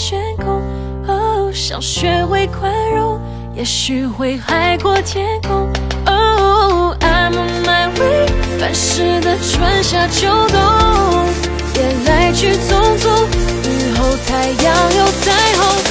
悬空。哦，想学会宽容，也许会海阔天空。哦，I'm on my way，凡事的春夏秋冬，别来去匆匆，雨后太阳有彩虹。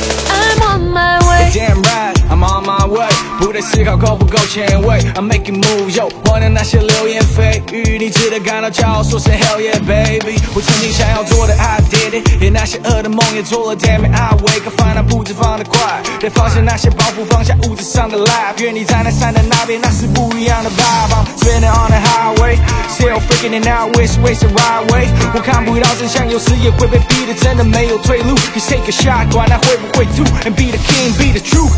思考够不够前卫，I'm making moves yo，忘掉那些流言蜚语，你值得感到骄傲，说声 Hell yeah baby。我曾经想要做的 I did it，连那些恶的梦也做了，Damn it I wake up，烦恼步子放得快，得放下那些包袱，放下物质上的 life，愿你站在山的那边，那是不一样的 vibe。I'm spinning on the highway, still freaking it out, which way's the right way？我看不到真相，有时也会被逼得真的没有退路。Just take a shot，管他会不会 do and be the king, be the truth。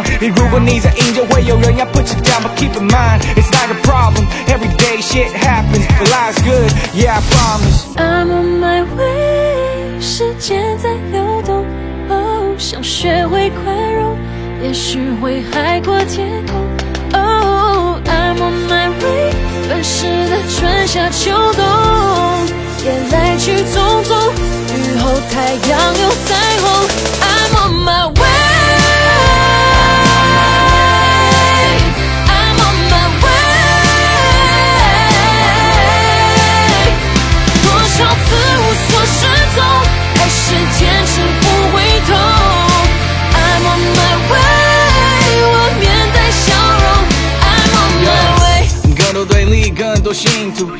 bear the crown. 你如果你在赢，就会有人要 put you down. But keep in mind, it's not a problem. Every day shit happens. But life's good, yeah, I promise. I'm on my way，时间在流动，哦，想学会宽容，也许会海阔天空。哦，I'm on my way，凡事的春夏秋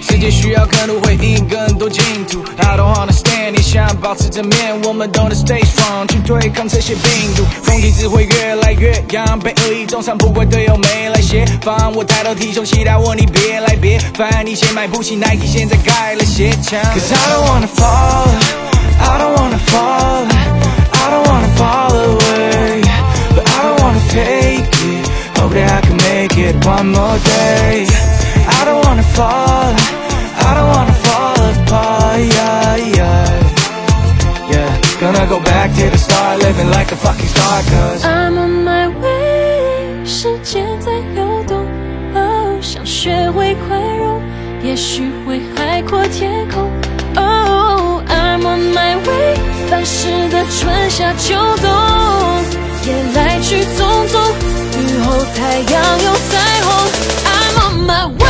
世界需要更多回应，更多净土。I don't understand，你想保持正面，我们都能 stay strong，去对抗这些病毒。风景只会越来越扬，被恶意中伤，不怪队友没来协防。我抬头挺胸，期待我，你别来别烦。你先买不起 Nike，现在盖了鞋墙。Cause I don't wanna fall, I don't wanna fall, I don't wanna fall away, but I don't wanna fake it. Hope that I can make it one more day. I don't wanna fall, I don't wanna fall apart, yeah, yeah. Yeah, gonna go back to the start, living like a fucking star, cause I'm on my way，时间在流动，哦，想学会宽容，也许会海阔天空。哦，I'm on my way，凡事的春夏秋冬，也来去匆匆，雨后太阳有彩虹。I'm on my way。